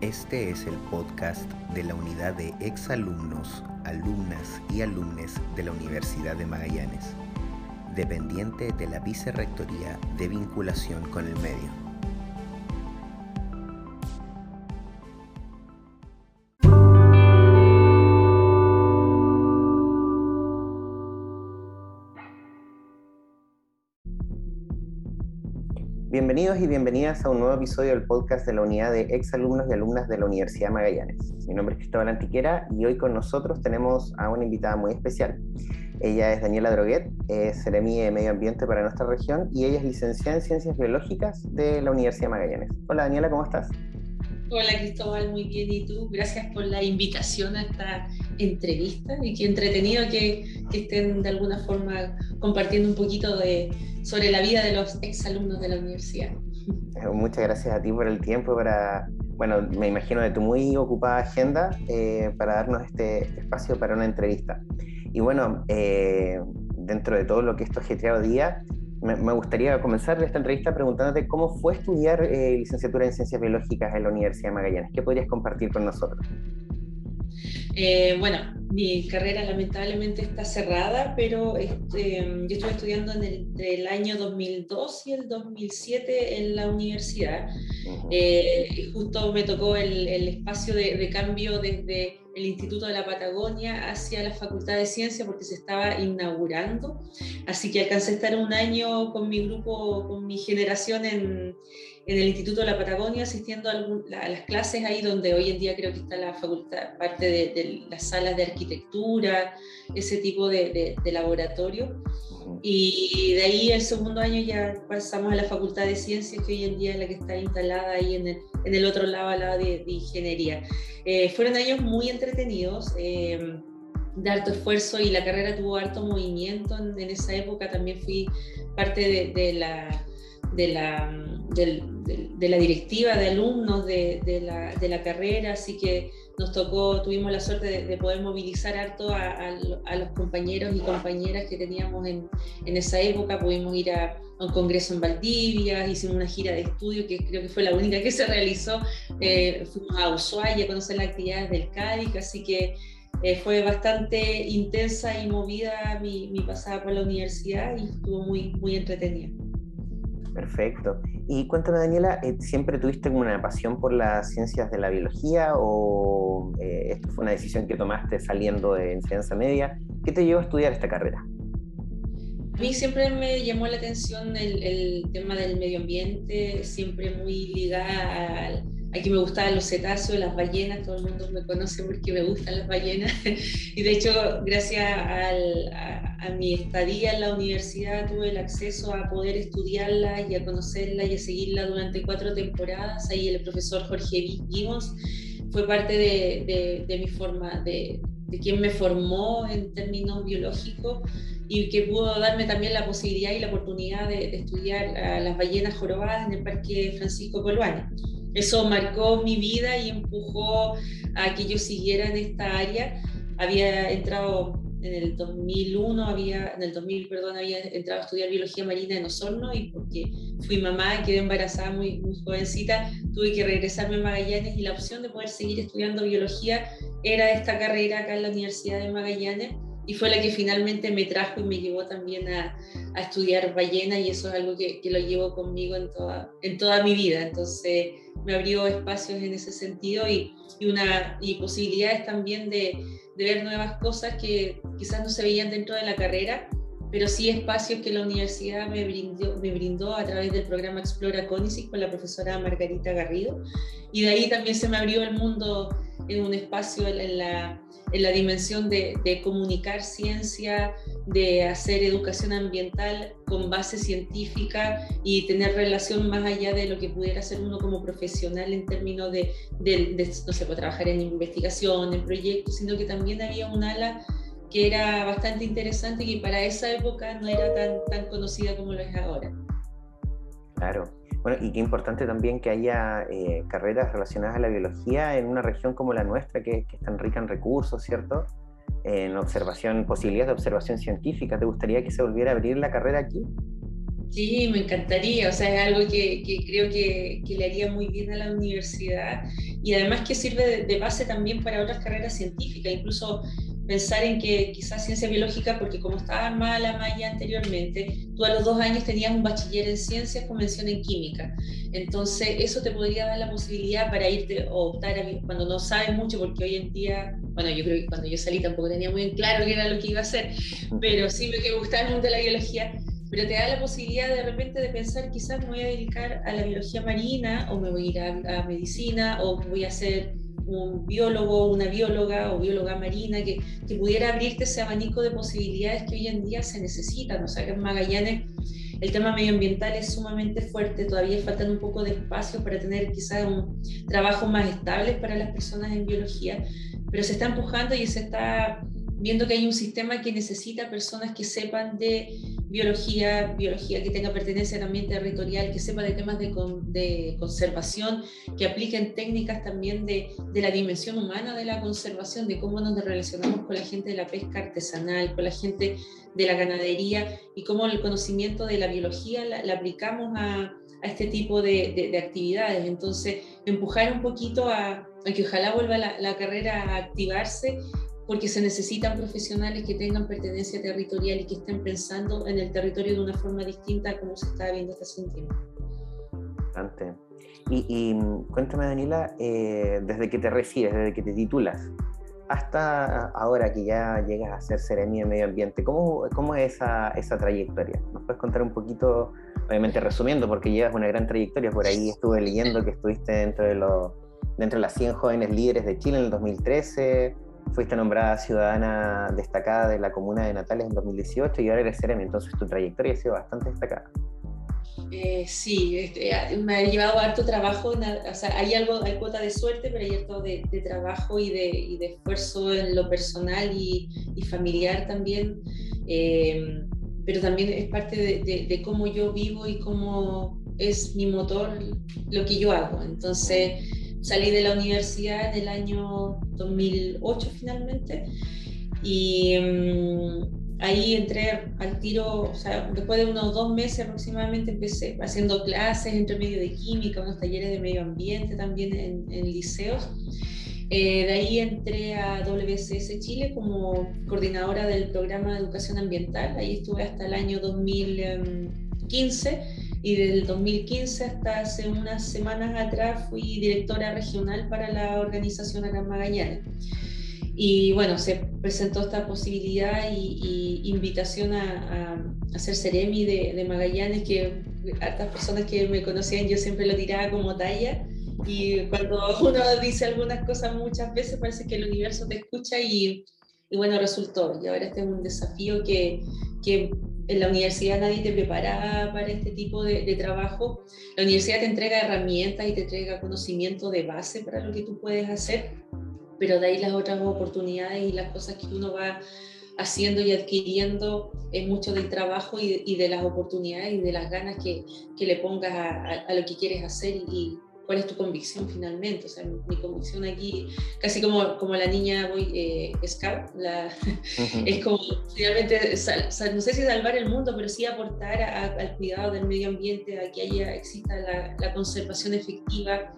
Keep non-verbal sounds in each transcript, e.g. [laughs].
Este es el podcast de la unidad de exalumnos, alumnas y alumnes de la Universidad de Magallanes, dependiente de la Vicerrectoría de Vinculación con el Medio. Bienvenidos y bienvenidas a un nuevo episodio del podcast de la unidad de exalumnos y alumnas de la Universidad Magallanes. Mi nombre es Cristóbal Antiquera y hoy con nosotros tenemos a una invitada muy especial. Ella es Daniela Droguet, es de Medio Ambiente para nuestra región y ella es licenciada en Ciencias Biológicas de la Universidad Magallanes. Hola Daniela, ¿cómo estás? Hola Cristóbal, muy bien. ¿Y tú? Gracias por la invitación a esta entrevista y qué entretenido que estén de alguna forma compartiendo un poquito de, sobre la vida de los exalumnos de la universidad. Eh, muchas gracias a ti por el tiempo, para, bueno, me imagino de tu muy ocupada agenda, eh, para darnos este, espacio para una entrevista. Y bueno, eh, dentro de todo lo que esto ajetreado día, me, gustaría comenzar esta entrevista preguntándote cómo fue estudiar licenciatura en Ciencias Biológicas en la Universidad de Magallanes. ¿Qué podrías compartir con nosotros? Bueno, mi carrera lamentablemente está cerrada, pero este, yo estuve estudiando entre el año 2002 y el 2007 en la universidad. Eh, justo me tocó el, espacio de, cambio desde el Instituto de la Patagonia hacia la Facultad de Ciencia porque se estaba inaugurando. Así que alcancé a estar un año con mi grupo, con mi generación en, en el Instituto de la Patagonia asistiendo a, las clases ahí donde hoy en día creo que está la facultad, parte de, las salas de arquitectura, ese tipo de, laboratorio. Y de ahí el segundo año ya pasamos a la Facultad de Ciencias, que hoy en día es la que está instalada ahí en el, en el otro lado, al lado de, Ingeniería. Eh, fueron años muy entretenidos. Eh, de harto esfuerzo y la carrera tuvo harto movimiento en, esa época. También fui parte de, la, de la, de, la directiva de alumnos de, la, carrera, así que nos tocó, tuvimos la suerte de, poder movilizar harto a, los compañeros y compañeras que teníamos en, esa época, pudimos ir a, un congreso en Valdivia, hicimos una gira de estudio que creo que fue la única que se realizó, eh, fuimos a Ushuaia a conocer las actividades del CADIC, así que eh, fue bastante intensa y movida mi, mi pasada por la universidad y estuvo muy, muy entretenida. Perfecto. Y cuéntame, Daniela, eh, ¿siempre tuviste una pasión por las ciencias de la biología o eh, esto fue una decisión que tomaste saliendo de enseñanza media? ¿Qué te llevó a estudiar esta carrera? A mí siempre me llamó la atención el, el tema del medio ambiente, siempre muy ligada al Aquí me gustaban los cetáceos, las ballenas, todo el mundo me conoce porque me gustan las ballenas. [laughs] Y de hecho, gracias a, mi estadía en la universidad, tuve el acceso a poder estudiarla y a conocerla y a seguirla durante cuatro temporadas. Ahí el profesor Jorge Gibbons fue parte de, de, mi forma, de, de quien me formó en términos biológicos y que pudo darme también la posibilidad y la oportunidad de, estudiar a las ballenas jorobadas en el Parque Francisco Coluane eso marcó mi vida y empujó a que yo siguiera en esta área. Había entrado en el 2001, había, en el 2000, perdón, había entrado a estudiar biología marina en Osorno y porque fui mamá, quedé embarazada muy, jovencita, tuve que regresarme a Magallanes y la opción de poder seguir estudiando biología era esta carrera acá en la Universidad de Magallanes y fue la que finalmente me trajo y me llevó también a, estudiar ballena y eso es algo que, lo llevo conmigo en toda, en toda mi vida. Entonces me abrió espacios en ese sentido y, una, y posibilidades también de, ver nuevas cosas que quizás no se veían dentro de la carrera, pero sí espacios que la universidad me brindó, me brindó a través del programa Explora Cónicis con la profesora Margarita Garrido. Y de ahí también se me abrió el mundo en un espacio en la, en la dimensión de, de, comunicar ciencia, de hacer educación ambiental con base científica y tener relación más allá de lo que pudiera ser uno como profesional en términos de, de, no sé, pues, trabajar en investigación, en proyectos, sino que también había un ala que era bastante interesante y que para esa época no era tan, tan conocida como lo es ahora. Claro. Bueno, y qué importante también que haya eh, carreras relacionadas a la biología en una región como la nuestra, que, que es tan rica en recursos, ¿cierto? En observación, posibilidades de observación científica. ¿Te gustaría que se volviera a abrir la carrera aquí? Sí, me encantaría, o sea, es algo que, creo que, le haría muy bien a la universidad y además que sirve de, base también para otras carreras científicas, incluso pensar en que quizás ciencia biológica, porque como estaba mal la malla anteriormente, tú a los dos años tenías un bachiller en ciencias con mención en química. Entonces, eso te podría dar la posibilidad para irte o optar a, cuando no sabes mucho, porque hoy en día, bueno, yo creo que cuando yo salí tampoco tenía muy claro qué era lo que iba a hacer, pero sí me gustaba el mundo de la biología pero te da la posibilidad de repente de pensar, quizás me voy a dedicar a la biología marina o me voy a ir a, medicina o voy a ser un biólogo, una bióloga o bióloga marina, que, que, pudiera abrirte ese abanico de posibilidades que hoy en día se necesitan. O sea, que en Magallanes el tema medioambiental es sumamente fuerte, todavía faltan un poco de espacio para tener quizás un trabajo más estable para las personas en biología, pero se está empujando y se está viendo que hay un sistema que necesita personas que sepan de biología, biología que tenga pertenencia también territorial, que sepa de temas de, conservación, que apliquen técnicas también de, la dimensión humana de la conservación, de cómo nos relacionamos con la gente de la pesca artesanal, con la gente de la ganadería y cómo el conocimiento de la biología la, aplicamos a, este tipo de, de, actividades. Entonces, empujar un poquito a, que ojalá vuelva la carrera a activarse porque se necesitan profesionales que tengan pertenencia territorial y que estén pensando en el territorio de una forma distinta a como se está viendo hasta hace un tiempo. Y, y cuéntame, Daniela, eh, desde que te recibes, desde que te titulas, hasta ahora que ya llegas a ser Seremi de Medio Ambiente, ¿cómo, cómo es esa, esa trayectoria? ¿Nos puedes contar un poquito, obviamente resumiendo, porque llevas una gran trayectoria, por ahí estuve leyendo que estuviste dentro de, los, dentro de las 100 jóvenes líderes de Chile en el 2013, fuiste nombrada ciudadana destacada de la comuna de Natales en 2018 y ahora eres Ceremi, entonces tu trayectoria ha sido bastante destacada. Eh, sí, este, me ha llevado harto trabajo, o sea, hay algo, hay cuota de suerte, pero hay harto de, trabajo y de, y de, esfuerzo en lo personal y, y familiar también, eh, pero también es parte de, de, cómo yo vivo y cómo es mi motor lo que yo hago. Entonces, salí de la universidad en el año 2008 finalmente y mm, ahí entré al tiro, o sea, después de unos dos meses aproximadamente empecé haciendo clases entre medio de química, unos talleres de medio ambiente también en, liceos. Eh, de ahí entré a WCS Chile como coordinadora del programa de educación ambiental. Ahí estuve hasta el año 2015 y del 2015 hasta hace unas semanas atrás fui directora regional para la organización acá Magallanes. Y bueno, se presentó esta posibilidad y, invitación a, a, hacer Ceremi de, de, Magallanes, que estas personas que me conocían yo siempre lo tiraba como talla. Y cuando uno dice algunas cosas muchas veces parece que el universo te escucha y, y bueno, resultó. Y ahora este es un desafío que, que en la universidad nadie te prepara para este tipo de, trabajo. La universidad te entrega herramientas y te entrega conocimiento de base para lo que tú puedes hacer, pero de ahí las otras oportunidades y las cosas que uno va haciendo y adquiriendo es mucho del trabajo y, de las oportunidades y de las ganas que, que le pongas a, lo que quieres hacer cuál es tu convicción finalmente. O sea, mi, convicción aquí, casi como, como la niña voy, eh, Scout, la, [laughs] es como finalmente, no sé si salvar el mundo, pero sí aportar al cuidado del medio ambiente, a que haya, exista la, la conservación efectiva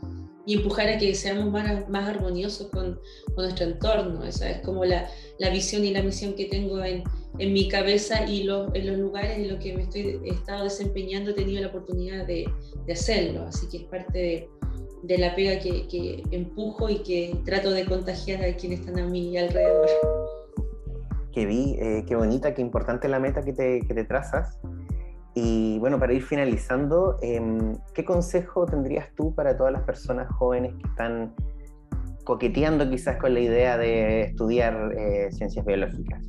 y empujar a que seamos más, más armoniosos con, con, nuestro entorno. Esa es como la, la, visión y la misión que tengo en, en mi cabeza y lo, en los lugares en los que me estoy, he estado desempeñando he tenido la oportunidad de, de hacerlo. Así que es parte de, de la pega que, que, empujo y que trato de contagiar a quienes están a mi alrededor. Que vi, eh, qué bonita, qué importante la meta que te, que te trazas. Y bueno, para ir finalizando, em, ¿qué consejo tendrías tú para todas las personas jóvenes que están coqueteando quizás con la idea de estudiar eh, ciencias biológicas?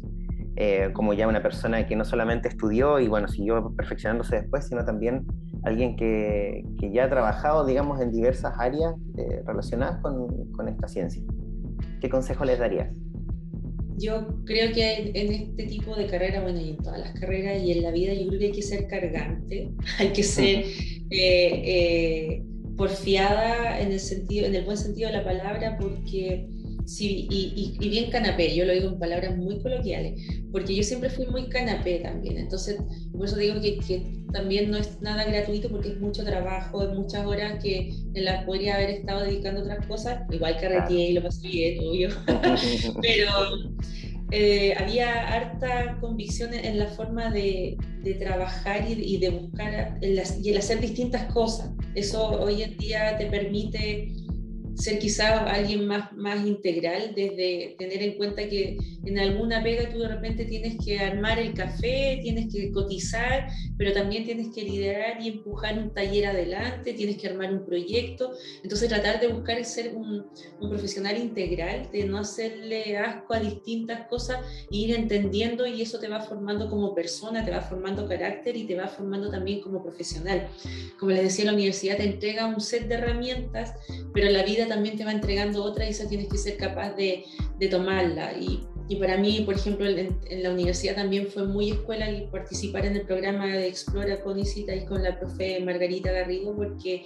Eh, como ya una persona que no solamente estudió y bueno, siguió perfeccionándose después, sino también alguien que, que ya ha trabajado, digamos, en diversas áreas eh, relacionadas con, con, esta ciencia. ¿Qué consejo les darías? Yo creo que en este tipo de carreras, bueno, y en todas las carreras y en la vida, yo creo que hay que ser cargante, [laughs] hay que ser eh, eh, porfiada en el, sentido, en el buen sentido de la palabra, porque Sí, y, y, bien canapé, yo lo digo en palabras muy coloquiales, porque yo siempre fui muy canapé también, entonces por eso digo que, que también no es nada gratuito porque es mucho trabajo, es muchas horas que en las podría haber estado dedicando a otras cosas, igual que carreteé y lo pasé bien, obvio, [laughs] pero eh, había harta convicción en la forma de, de trabajar y, de buscar y el hacer distintas cosas. Eso hoy en día te permite ser quizás alguien más, más integral, desde tener en cuenta que en alguna pega tú de repente tienes que armar el café, tienes que cotizar, pero también tienes que liderar y empujar un taller adelante, tienes que armar un proyecto. Entonces tratar de buscar ser un, un profesional integral, de no hacerle asco a distintas cosas e ir entendiendo y eso te va formando como persona, te va formando carácter y te va formando también como profesional. Como les decía, la universidad te entrega un set de herramientas, pero la vida también te va entregando otra y esa tienes que ser capaz de, tomarla. Y, y, para mí, por ejemplo, en, la universidad también fue muy escuela el participar en el programa de Explora con Isita y con la profe Margarita Garrido, porque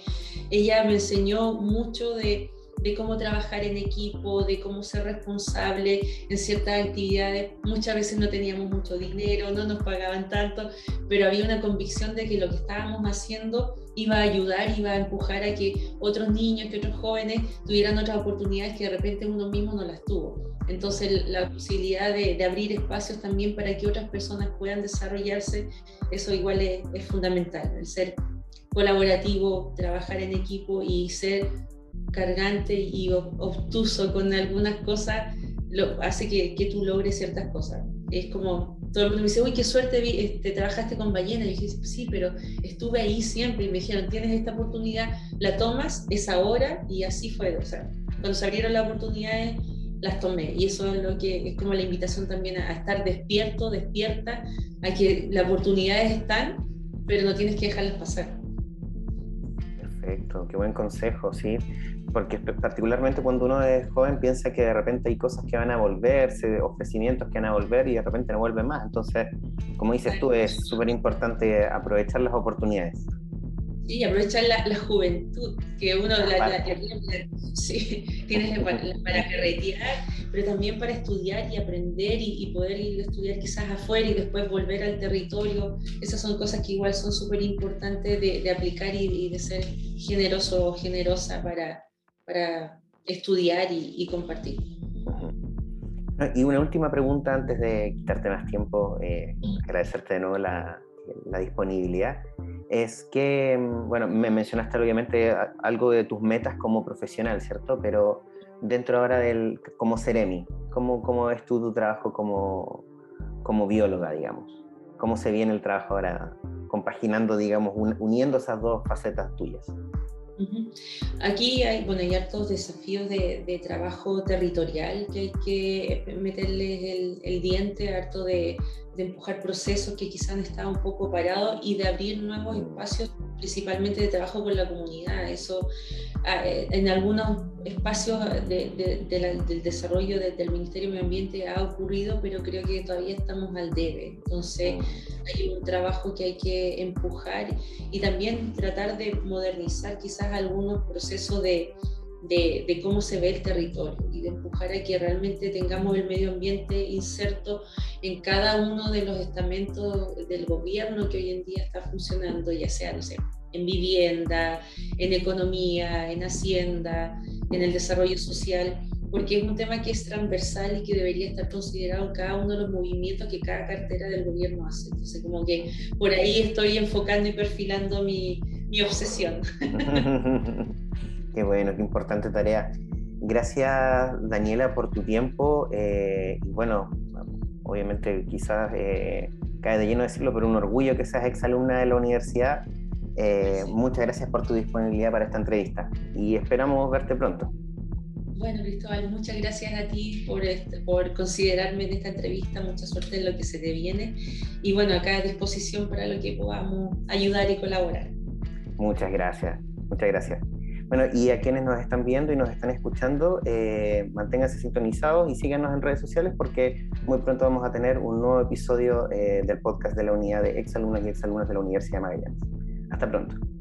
ella me enseñó mucho de de cómo trabajar en equipo, de cómo ser responsable en ciertas actividades. Muchas veces no teníamos mucho dinero, no nos pagaban tanto, pero había una convicción de que lo que estábamos haciendo iba a ayudar, iba a empujar a que otros niños, que otros jóvenes tuvieran otras oportunidades que de repente uno mismo no las tuvo. Entonces la posibilidad de, abrir espacios también para que otras personas puedan desarrollarse, eso igual es, es fundamental, el ser colaborativo, trabajar en equipo y ser cargante y obtuso con algunas cosas, lo, hace que, que, tú logres ciertas cosas. Es como, todo el mundo me dice, uy, qué suerte, vi, este, trabajaste con ballena. Y dije, sí, pero estuve ahí siempre. Y me dijeron, tienes esta oportunidad, la tomas, es ahora, y así fue. O sea, cuando se abrieron las oportunidades, las tomé. Y eso es lo que es como la invitación también a, a estar despierto, despierta, a que las oportunidades están, pero no tienes que dejarlas pasar. Qué buen consejo, sí porque particularmente cuando uno es joven piensa que de repente hay cosas que van a volverse, ofrecimientos que van a volver y de repente no vuelven más. Entonces, como dices tú, es súper importante aprovechar las oportunidades. Sí, aprovechar la, juventud, que uno la, la, sí, [laughs] tienes para, para carretear, pero también para estudiar y aprender y, poder ir a estudiar quizás afuera y después volver al territorio. Esas son cosas que igual son súper importantes de, de, aplicar y, y, de ser generoso o generosa para, para estudiar y, compartir. Y una última pregunta antes de quitarte más tiempo, eh, agradecerte de nuevo la, la, disponibilidad, es que, mm, bueno, me mencionaste obviamente algo de tus metas como profesional, ¿cierto? Pero dentro ahora del, como Ceremi, ¿cómo, cómo ves tú tu trabajo como, como bióloga, digamos? ¿Cómo se viene el trabajo ahora compaginando, digamos, uniendo esas dos facetas tuyas? Aquí hay, bueno, hay hartos desafíos de, de, trabajo territorial que hay que meterles el, el diente, harto de, de, empujar procesos que quizás han estado un poco parados y de abrir nuevos espacios, principalmente de trabajo con la comunidad. Eso eh, en algunos espacios de, del desarrollo del Ministerio de Medio Ambiente ha ocurrido, pero creo que todavía estamos al debe. Entonces hay un trabajo que hay que empujar y también tratar de modernizar quizás algunos procesos de, de, cómo se ve el territorio y de empujar a que realmente tengamos el medio ambiente inserto en cada uno de los estamentos del gobierno que hoy en día está funcionando, ya sea, no sé, en vivienda, en economía, en hacienda, en el desarrollo social, porque es un tema que es transversal y que debería estar considerado cada uno de los movimientos que cada cartera del gobierno hace. Entonces, como que por ahí estoy enfocando y perfilando mi, mi obsesión. [laughs] qué bueno, qué importante tarea. Gracias, Daniela, por tu tiempo. Eh, y bueno, obviamente quizás eh, cae de lleno decirlo, pero un orgullo que seas exalumna de la universidad eh, muchas gracias por tu disponibilidad para esta entrevista y esperamos verte pronto. Bueno, Cristóbal, muchas gracias a ti por, este, por considerarme en esta entrevista, mucha suerte en lo que se te viene y bueno, acá a disposición para lo que podamos ayudar y colaborar. Muchas gracias, muchas gracias. Bueno, y a quienes nos están viendo y nos están escuchando, eh, manténganse sintonizados y síganos en redes sociales porque muy pronto vamos a tener un nuevo episodio eh, del podcast de la unidad de exalumnos y exalumnas de la Universidad de Magallanes. Hasta pronto.